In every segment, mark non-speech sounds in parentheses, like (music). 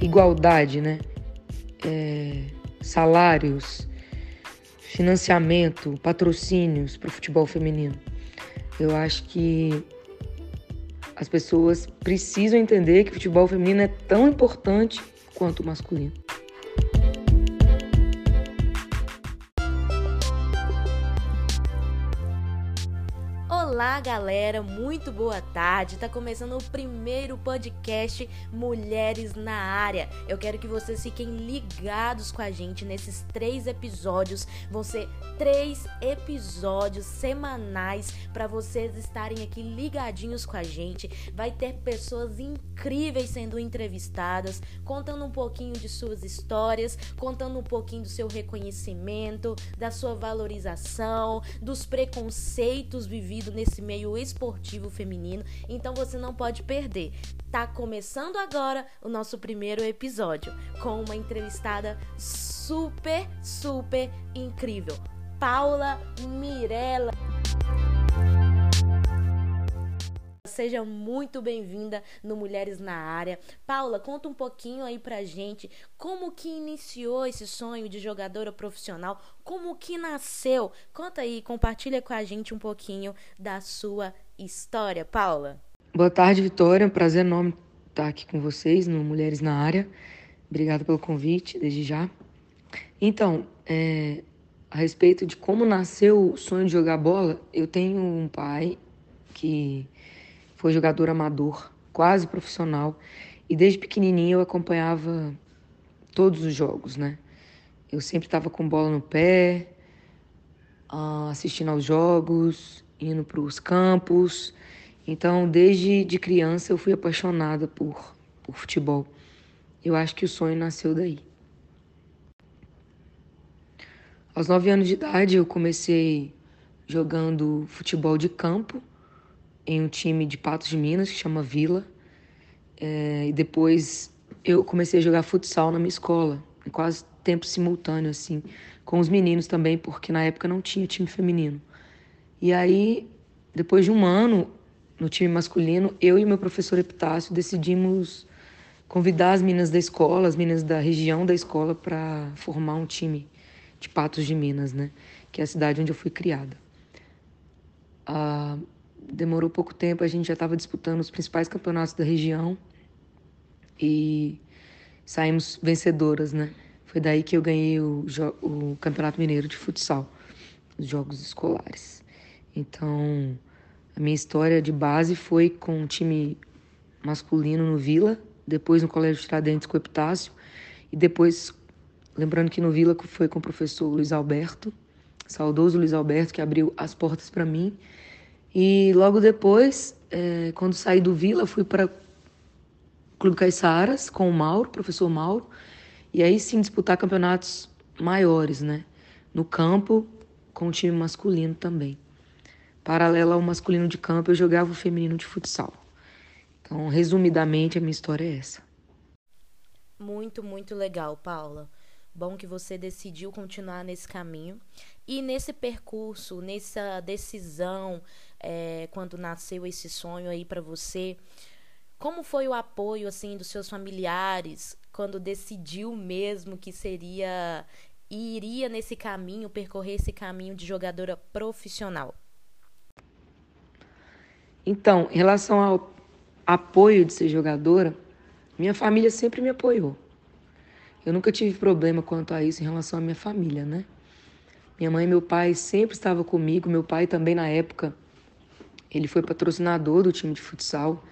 igualdade, né? É, salários, financiamento, patrocínios para o futebol feminino. Eu acho que as pessoas precisam entender que o futebol feminino é tão importante quanto o masculino. Olá, galera, muito boa tarde. Tá começando o primeiro podcast Mulheres na Área. Eu quero que vocês fiquem ligados com a gente nesses três episódios. Vão ser três episódios semanais para vocês estarem aqui ligadinhos com a gente. Vai ter pessoas incríveis sendo entrevistadas, contando um pouquinho de suas histórias, contando um pouquinho do seu reconhecimento, da sua valorização, dos preconceitos vividos nesse nesse meio esportivo feminino, então você não pode perder. Tá começando agora o nosso primeiro episódio com uma entrevistada super, super incrível, Paula Mirella. Seja muito bem-vinda no Mulheres na Área. Paula, conta um pouquinho aí pra gente como que iniciou esse sonho de jogadora profissional, como que nasceu. Conta aí, compartilha com a gente um pouquinho da sua história, Paula. Boa tarde, Vitória. É um prazer enorme estar aqui com vocês no Mulheres na Área. Obrigada pelo convite, desde já. Então, é, a respeito de como nasceu o sonho de jogar bola, eu tenho um pai que foi jogador amador, quase profissional, e desde pequenininho eu acompanhava todos os jogos, né? Eu sempre estava com bola no pé, ah, assistindo aos jogos, indo para os campos. Então, desde de criança eu fui apaixonada por, por futebol. Eu acho que o sonho nasceu daí. Aos nove anos de idade eu comecei jogando futebol de campo em um time de Patos de Minas que chama Vila. É, e depois eu comecei a jogar futsal na minha escola, quase tempo simultâneo, assim, com os meninos também, porque na época não tinha time feminino. E aí, depois de um ano no time masculino, eu e meu professor Epitácio decidimos convidar as meninas da escola, as meninas da região da escola, para formar um time de Patos de Minas, né? Que é a cidade onde eu fui criada. Ah, demorou pouco tempo, a gente já estava disputando os principais campeonatos da região e saímos vencedoras, né? Foi daí que eu ganhei o, o Campeonato Mineiro de Futsal, os Jogos Escolares. Então, a minha história de base foi com o time masculino no Vila, depois no Colégio Tiradentes com o Epitácio, e depois, lembrando que no Vila foi com o professor Luiz Alberto, saudoso Luiz Alberto, que abriu as portas para mim e logo depois, é, quando saí do Vila, fui para Clube Caiçaras com o Mauro, professor Mauro, e aí sim disputar campeonatos maiores, né? No campo, com o time masculino também. Paralelo ao masculino de campo, eu jogava o feminino de futsal. Então, resumidamente, a minha história é essa. Muito, muito legal, Paula. Bom que você decidiu continuar nesse caminho. E nesse percurso, nessa decisão, é, quando nasceu esse sonho aí para você, como foi o apoio assim dos seus familiares quando decidiu mesmo que seria iria nesse caminho, percorrer esse caminho de jogadora profissional? Então, em relação ao apoio de ser jogadora, minha família sempre me apoiou. Eu nunca tive problema quanto a isso em relação à minha família, né? Minha mãe e meu pai sempre estavam comigo. Meu pai também, na época, ele foi patrocinador do time de futsal.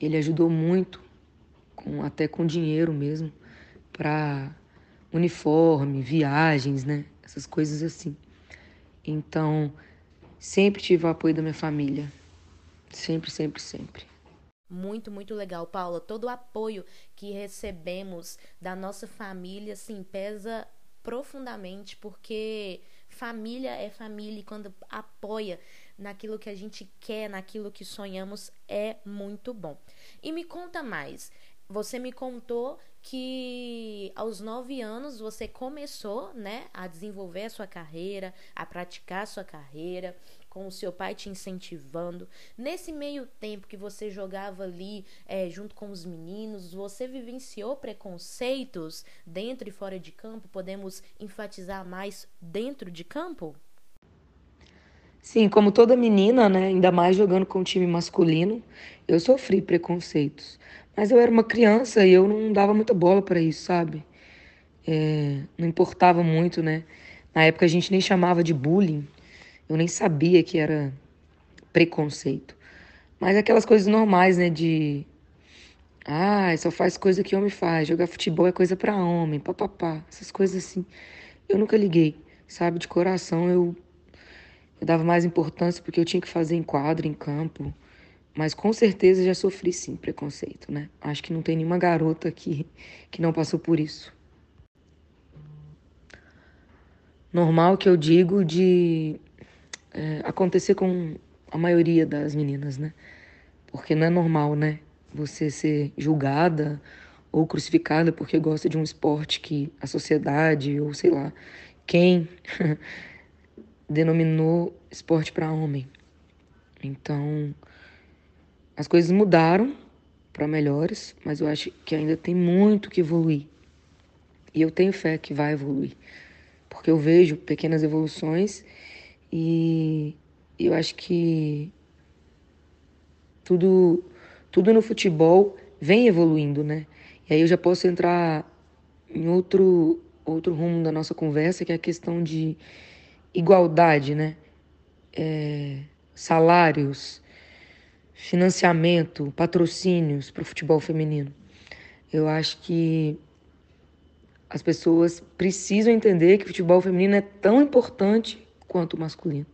Ele ajudou muito, com, até com dinheiro mesmo, para uniforme, viagens, né? Essas coisas assim. Então, sempre tive o apoio da minha família. Sempre, sempre, sempre. Muito, muito legal, Paula. Todo o apoio que recebemos da nossa família, assim, pesa profundamente, porque família é família e quando apoia naquilo que a gente quer, naquilo que sonhamos, é muito bom. E me conta mais. Você me contou que aos nove anos você começou, né, a desenvolver a sua carreira, a praticar a sua carreira. Com o seu pai te incentivando. Nesse meio tempo que você jogava ali é, junto com os meninos, você vivenciou preconceitos dentro e fora de campo? Podemos enfatizar mais dentro de campo? Sim, como toda menina, né, ainda mais jogando com o time masculino, eu sofri preconceitos. Mas eu era uma criança e eu não dava muita bola para isso, sabe? É, não importava muito, né? Na época a gente nem chamava de bullying, eu nem sabia que era preconceito. Mas aquelas coisas normais, né? De. Ah, só faz coisa que homem faz, jogar futebol é coisa para homem, papapá, essas coisas assim. Eu nunca liguei, sabe? De coração eu eu dava mais importância porque eu tinha que fazer em quadro, em campo. Mas com certeza já sofri sim preconceito, né? Acho que não tem nenhuma garota aqui que não passou por isso. Normal que eu digo de é, acontecer com a maioria das meninas, né? Porque não é normal, né? Você ser julgada ou crucificada porque gosta de um esporte que a sociedade ou sei lá quem (laughs) denominou esporte para homem. Então, as coisas mudaram para melhores, mas eu acho que ainda tem muito que evoluir. E eu tenho fé que vai evoluir, porque eu vejo pequenas evoluções e eu acho que tudo tudo no futebol vem evoluindo, né? E aí eu já posso entrar em outro outro rumo da nossa conversa, que é a questão de igualdade, né? É, salários, financiamento, patrocínios para o futebol feminino. Eu acho que as pessoas precisam entender que o futebol feminino é tão importante quanto o masculino.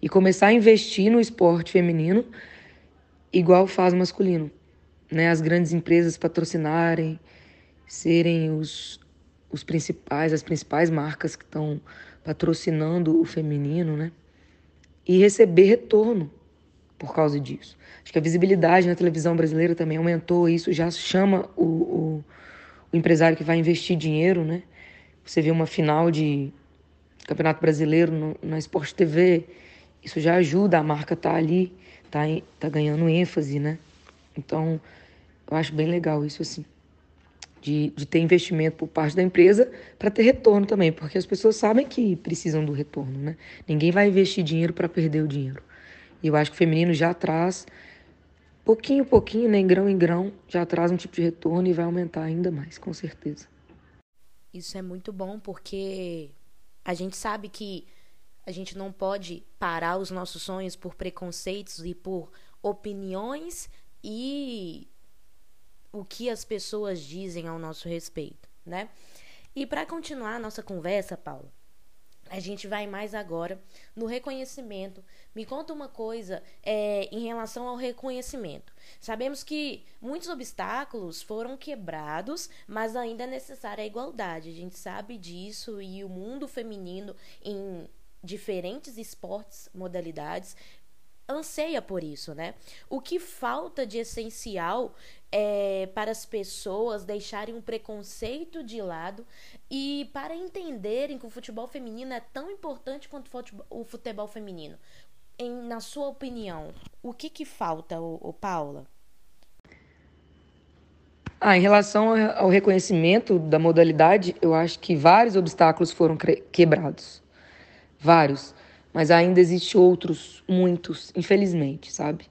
E começar a investir no esporte feminino igual faz o masculino. Né? As grandes empresas patrocinarem, serem os, os principais, as principais marcas que estão patrocinando o feminino, né? E receber retorno por causa disso. Acho que a visibilidade na televisão brasileira também aumentou, isso já chama o, o, o empresário que vai investir dinheiro, né? Você vê uma final de Campeonato Brasileiro no, na Sport TV, isso já ajuda a marca tá ali, tá, tá ganhando ênfase, né? Então, eu acho bem legal isso assim de, de ter investimento por parte da empresa para ter retorno também, porque as pessoas sabem que precisam do retorno, né? Ninguém vai investir dinheiro para perder o dinheiro. E eu acho que o feminino já traz, pouquinho pouquinho, né, em grão em grão, já traz um tipo de retorno e vai aumentar ainda mais, com certeza. Isso é muito bom porque a gente sabe que a gente não pode parar os nossos sonhos por preconceitos e por opiniões e o que as pessoas dizem ao nosso respeito, né? E para continuar a nossa conversa, Paulo, a gente vai mais agora no reconhecimento. Me conta uma coisa é, em relação ao reconhecimento. Sabemos que muitos obstáculos foram quebrados, mas ainda é necessária a igualdade. A gente sabe disso e o mundo feminino em diferentes esportes, modalidades, anseia por isso, né? O que falta de essencial é, para as pessoas deixarem um preconceito de lado e para entenderem que o futebol feminino é tão importante quanto o futebol feminino. Em, na sua opinião, o que, que falta, o, o Paula? Ah, em relação ao reconhecimento da modalidade, eu acho que vários obstáculos foram quebrados. Vários mas ainda existe outros, muitos, infelizmente, sabe?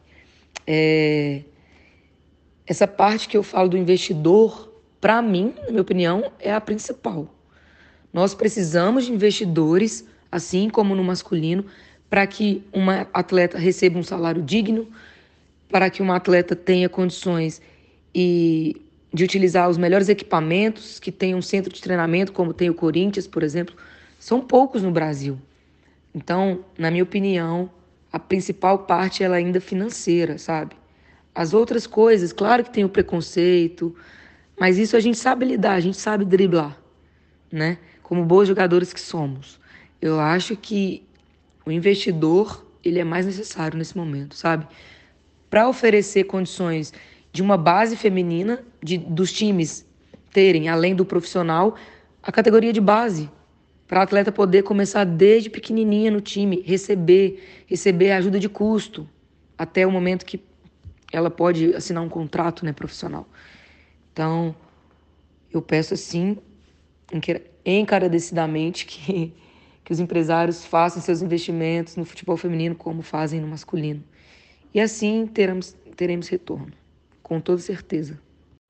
É... Essa parte que eu falo do investidor, para mim, na minha opinião, é a principal. Nós precisamos de investidores, assim como no masculino, para que uma atleta receba um salário digno, para que uma atleta tenha condições e de utilizar os melhores equipamentos, que tenha um centro de treinamento, como tem o Corinthians, por exemplo. São poucos no Brasil. Então, na minha opinião, a principal parte ela é ainda financeira, sabe? As outras coisas, claro que tem o preconceito, mas isso a gente sabe lidar, a gente sabe driblar, né? Como bons jogadores que somos. Eu acho que o investidor, ele é mais necessário nesse momento, sabe? Para oferecer condições de uma base feminina, de, dos times terem, além do profissional, a categoria de base, para atleta poder começar desde pequenininha no time, receber, receber ajuda de custo, até o momento que ela pode assinar um contrato né, profissional. Então, eu peço assim, encarecidamente, que, que os empresários façam seus investimentos no futebol feminino como fazem no masculino. E assim teremos, teremos retorno, com toda certeza.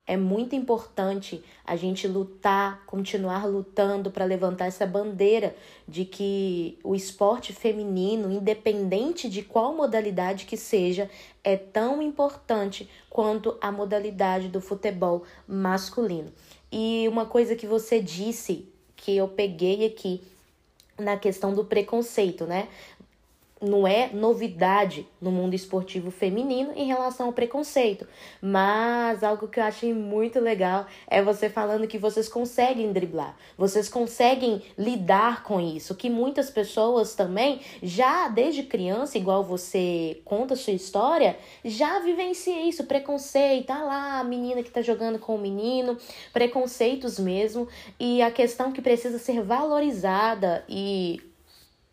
É muito importante a gente lutar, continuar lutando para levantar essa bandeira de que o esporte feminino, independente de qual modalidade que seja, é tão importante quanto a modalidade do futebol masculino. E uma coisa que você disse que eu peguei aqui na questão do preconceito, né? Não é novidade no mundo esportivo feminino em relação ao preconceito. Mas algo que eu achei muito legal é você falando que vocês conseguem driblar, vocês conseguem lidar com isso, que muitas pessoas também já desde criança, igual você conta a sua história, já vivencia isso, preconceito, ah lá, a menina que tá jogando com o menino, preconceitos mesmo, e a questão que precisa ser valorizada e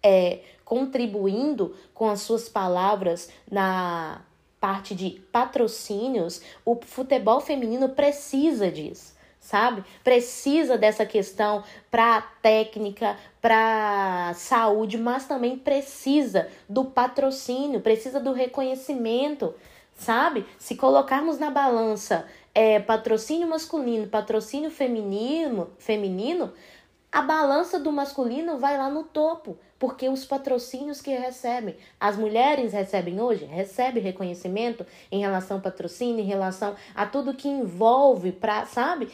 é contribuindo com as suas palavras na parte de patrocínios, o futebol feminino precisa disso, sabe? Precisa dessa questão para técnica, para saúde, mas também precisa do patrocínio, precisa do reconhecimento, sabe? Se colocarmos na balança é, patrocínio masculino, patrocínio feminino, feminino, a balança do masculino vai lá no topo, porque os patrocínios que recebem, as mulheres recebem hoje, recebem reconhecimento em relação ao patrocínio, em relação a tudo que envolve para, sabe,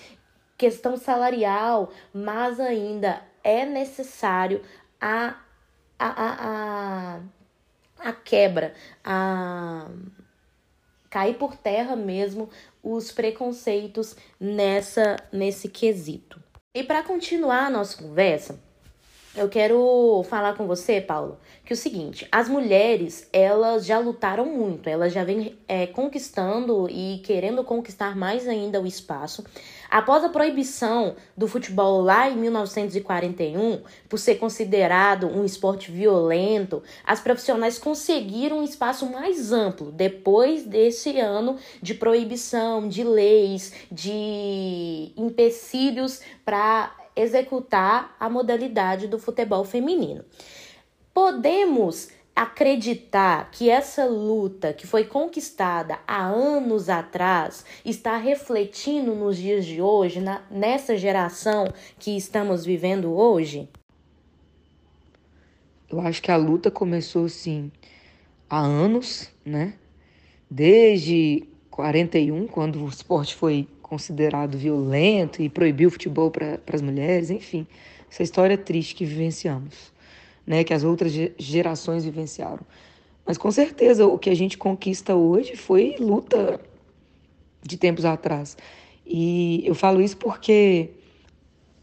questão salarial, mas ainda é necessário a a, a, a, a quebra, a cair por terra mesmo os preconceitos nessa nesse quesito. E para continuar a nossa conversa, eu quero falar com você, Paulo, que é o seguinte: as mulheres elas já lutaram muito, elas já vêm é, conquistando e querendo conquistar mais ainda o espaço. Após a proibição do futebol lá em 1941, por ser considerado um esporte violento, as profissionais conseguiram um espaço mais amplo depois desse ano de proibição, de leis, de empecilhos para executar a modalidade do futebol feminino. Podemos acreditar que essa luta que foi conquistada há anos atrás está refletindo nos dias de hoje, na, nessa geração que estamos vivendo hoje? Eu acho que a luta começou sim há anos, né? Desde 41, quando o esporte foi considerado violento e proibiu o futebol para as mulheres, enfim, essa história triste que vivenciamos né, que as outras gerações vivenciaram. Mas com certeza o que a gente conquista hoje foi luta de tempos atrás. E eu falo isso porque,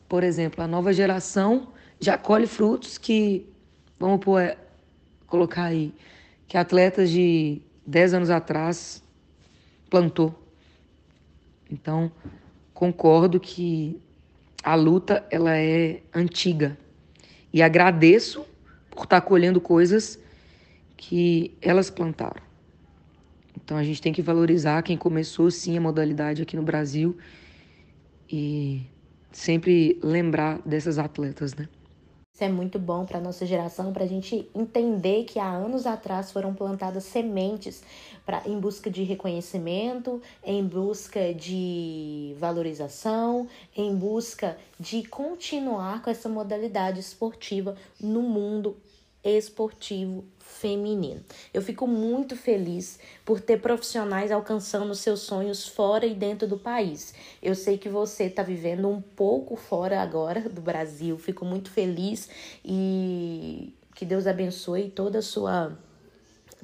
por exemplo, a nova geração já colhe frutos que, vamos pôr, é, colocar aí, que atletas de 10 anos atrás plantou. Então, concordo que a luta ela é antiga. E agradeço por estar colhendo coisas que elas plantaram. Então a gente tem que valorizar quem começou sim a modalidade aqui no Brasil e sempre lembrar dessas atletas, né? Isso é muito bom para nossa geração, para a gente entender que há anos atrás foram plantadas sementes pra, em busca de reconhecimento, em busca de valorização, em busca de continuar com essa modalidade esportiva no mundo esportivo feminino. Eu fico muito feliz por ter profissionais alcançando seus sonhos fora e dentro do país. Eu sei que você está vivendo um pouco fora agora do Brasil. Fico muito feliz e que Deus abençoe toda a sua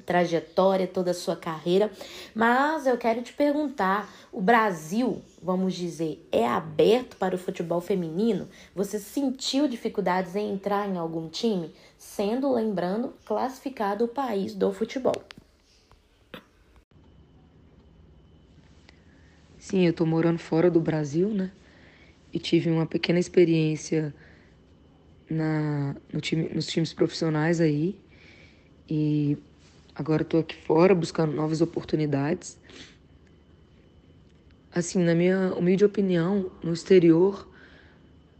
trajetória, toda a sua carreira. Mas eu quero te perguntar: o Brasil, vamos dizer, é aberto para o futebol feminino? Você sentiu dificuldades em entrar em algum time? Sendo, lembrando, classificado o país do futebol. Sim, eu tô morando fora do Brasil, né? E tive uma pequena experiência na, no time, nos times profissionais aí. E agora estou aqui fora buscando novas oportunidades. Assim, na minha humilde opinião, no exterior,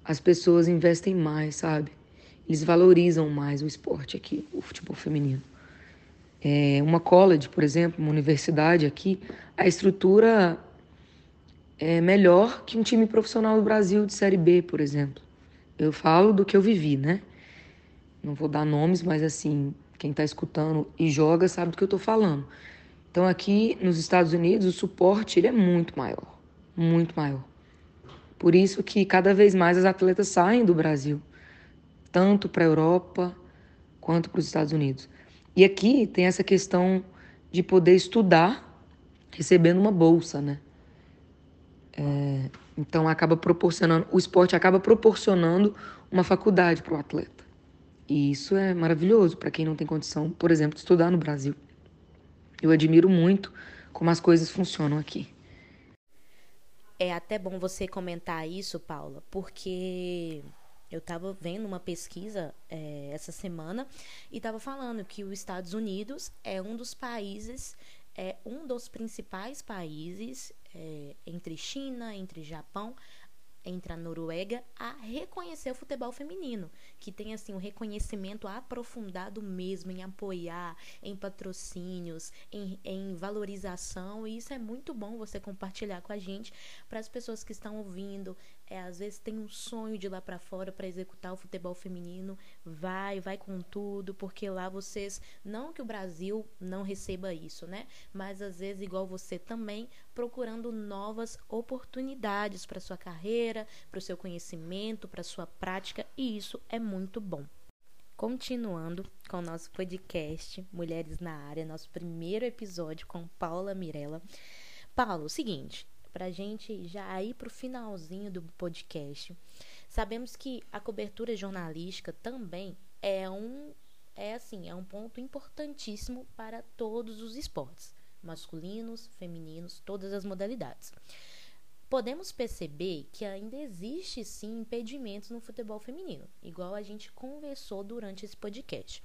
as pessoas investem mais, sabe? Eles valorizam mais o esporte aqui, o futebol feminino. É, uma college, por exemplo, uma universidade aqui, a estrutura é melhor que um time profissional do Brasil de Série B, por exemplo. Eu falo do que eu vivi, né? Não vou dar nomes, mas assim, quem está escutando e joga sabe do que eu estou falando. Então aqui nos Estados Unidos o suporte ele é muito maior, muito maior. Por isso que cada vez mais as atletas saem do Brasil, tanto para a Europa quanto para os Estados Unidos. E aqui tem essa questão de poder estudar recebendo uma bolsa, né? É, então acaba proporcionando, o esporte acaba proporcionando uma faculdade para o atleta. E isso é maravilhoso para quem não tem condição, por exemplo, de estudar no Brasil. Eu admiro muito como as coisas funcionam aqui. É até bom você comentar isso, Paula, porque eu estava vendo uma pesquisa é, essa semana e estava falando que os Estados Unidos é um dos países, é um dos principais países é, entre China, entre Japão, entre a Noruega a reconhecer o futebol feminino, que tem assim um reconhecimento aprofundado mesmo em apoiar, em patrocínios, em, em valorização, e isso é muito bom você compartilhar com a gente para as pessoas que estão ouvindo, é, às vezes tem um sonho de ir lá para fora para executar o futebol feminino, vai, vai com tudo, porque lá vocês, não que o Brasil não receba isso, né? Mas às vezes igual você também procurando novas oportunidades para sua carreira, para o seu conhecimento, para sua prática, e isso é muito bom. Continuando com o nosso podcast Mulheres na Área, nosso primeiro episódio com Paula Mirella. Paulo, seguinte, para a gente já ir para o finalzinho do podcast. Sabemos que a cobertura jornalística também é um é assim, é um ponto importantíssimo para todos os esportes, masculinos, femininos, todas as modalidades. Podemos perceber que ainda existe sim impedimentos no futebol feminino, igual a gente conversou durante esse podcast.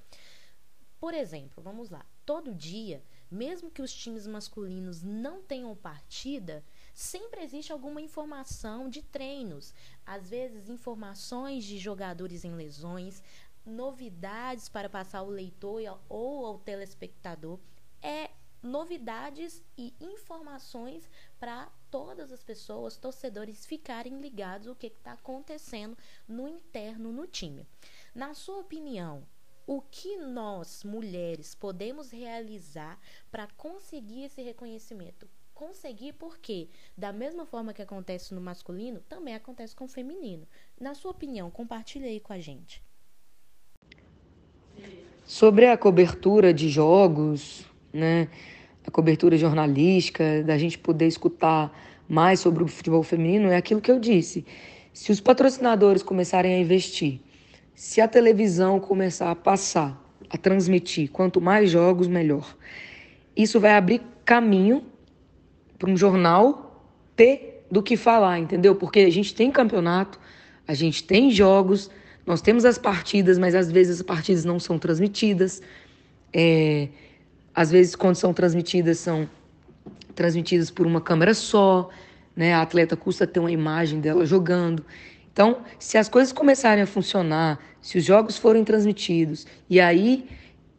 Por exemplo, vamos lá, todo dia, mesmo que os times masculinos não tenham partida, sempre existe alguma informação de treinos, às vezes informações de jogadores em lesões, novidades para passar ao leitor ou ao telespectador, é novidades e informações para todas as pessoas, torcedores, ficarem ligados o que está acontecendo no interno no time. Na sua opinião, o que nós, mulheres, podemos realizar para conseguir esse reconhecimento? Conseguir porque da mesma forma que acontece no masculino, também acontece com o feminino. Na sua opinião, compartilhe aí com a gente. Sobre a cobertura de jogos, né, a cobertura jornalística, da gente poder escutar mais sobre o futebol feminino, é aquilo que eu disse. Se os patrocinadores começarem a investir, se a televisão começar a passar, a transmitir, quanto mais jogos, melhor. Isso vai abrir caminho para um jornal ter do que falar, entendeu? Porque a gente tem campeonato, a gente tem jogos, nós temos as partidas, mas às vezes as partidas não são transmitidas. É, às vezes, quando são transmitidas, são transmitidas por uma câmera só, né? A atleta custa ter uma imagem dela jogando. Então, se as coisas começarem a funcionar, se os jogos forem transmitidos, e aí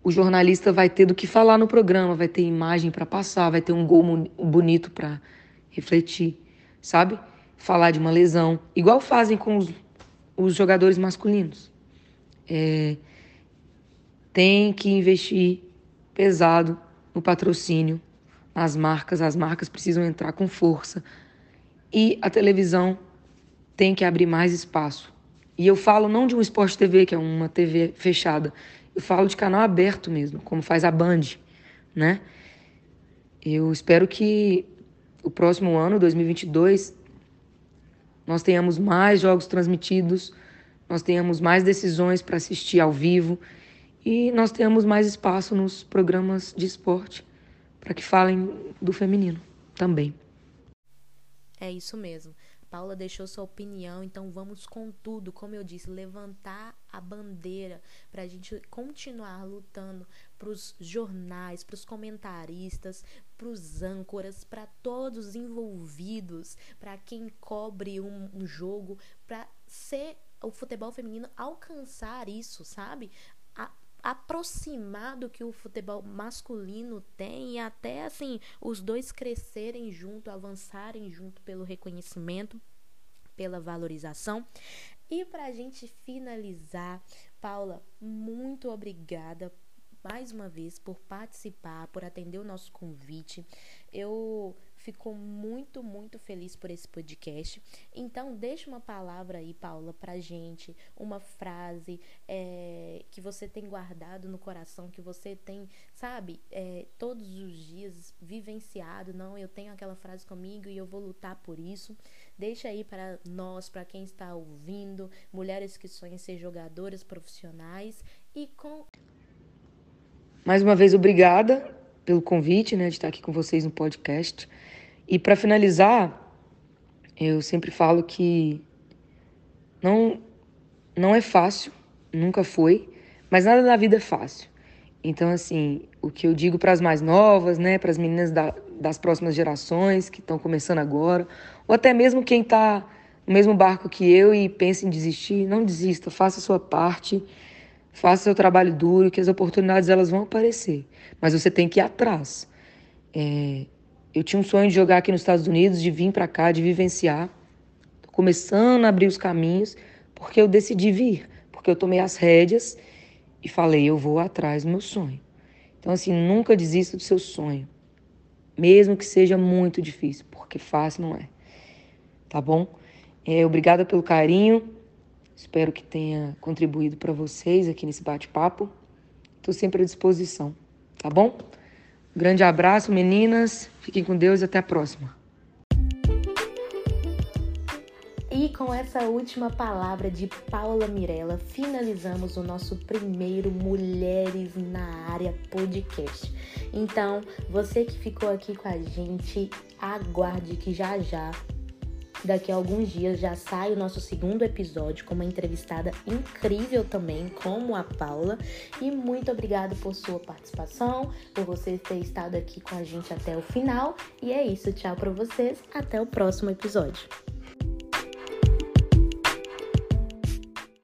o jornalista vai ter do que falar no programa, vai ter imagem para passar, vai ter um gol bonito para refletir, sabe? Falar de uma lesão, igual fazem com os, os jogadores masculinos. É, tem que investir pesado no patrocínio, nas marcas, as marcas precisam entrar com força e a televisão tem que abrir mais espaço. E eu falo não de um esporte TV, que é uma TV fechada, eu falo de canal aberto mesmo, como faz a Band, né? Eu espero que o próximo ano, 2022, nós tenhamos mais jogos transmitidos, nós tenhamos mais decisões para assistir ao vivo e nós tenhamos mais espaço nos programas de esporte para que falem do feminino também. É isso mesmo. Paula deixou sua opinião, então vamos com tudo, como eu disse, levantar a bandeira para a gente continuar lutando para os jornais, para os comentaristas, para os âncoras, para todos envolvidos, para quem cobre um, um jogo, para ser o futebol feminino alcançar isso, sabe? A, aproximar do que o futebol masculino tem e até assim os dois crescerem junto, avançarem junto pelo reconhecimento, pela valorização. E para a gente finalizar, Paula, muito obrigada mais uma vez por participar, por atender o nosso convite. Eu ficou muito, muito feliz por esse podcast. Então, deixa uma palavra aí, Paula, pra gente, uma frase é, que você tem guardado no coração, que você tem, sabe, é, todos os dias vivenciado. Não, eu tenho aquela frase comigo e eu vou lutar por isso. Deixa aí para nós, para quem está ouvindo, mulheres que sonham ser jogadoras profissionais e com. Mais uma vez, obrigada pelo convite, né, de estar aqui com vocês no podcast. E para finalizar, eu sempre falo que não não é fácil, nunca foi, mas nada na vida é fácil. Então, assim, o que eu digo para as mais novas, né, para as meninas da, das próximas gerações que estão começando agora, ou até mesmo quem está no mesmo barco que eu e pensa em desistir, não desista, faça a sua parte, faça seu trabalho duro, que as oportunidades elas vão aparecer, mas você tem que ir atrás. É, eu tinha um sonho de jogar aqui nos Estados Unidos, de vir para cá, de vivenciar. Tô começando a abrir os caminhos, porque eu decidi vir, porque eu tomei as rédeas e falei, eu vou atrás do meu sonho. Então, assim, nunca desista do seu sonho, mesmo que seja muito difícil, porque fácil não é. Tá bom? É, obrigada pelo carinho. Espero que tenha contribuído para vocês aqui nesse bate-papo. Estou sempre à disposição, tá bom? grande abraço, meninas. Fiquem com Deus e até a próxima. E com essa última palavra de Paula Mirella, finalizamos o nosso primeiro Mulheres na Área podcast. Então, você que ficou aqui com a gente, aguarde que já já Daqui a alguns dias já sai o nosso segundo episódio com uma entrevistada incrível também, como a Paula. E muito obrigado por sua participação, por você ter estado aqui com a gente até o final. E é isso, tchau para vocês, até o próximo episódio.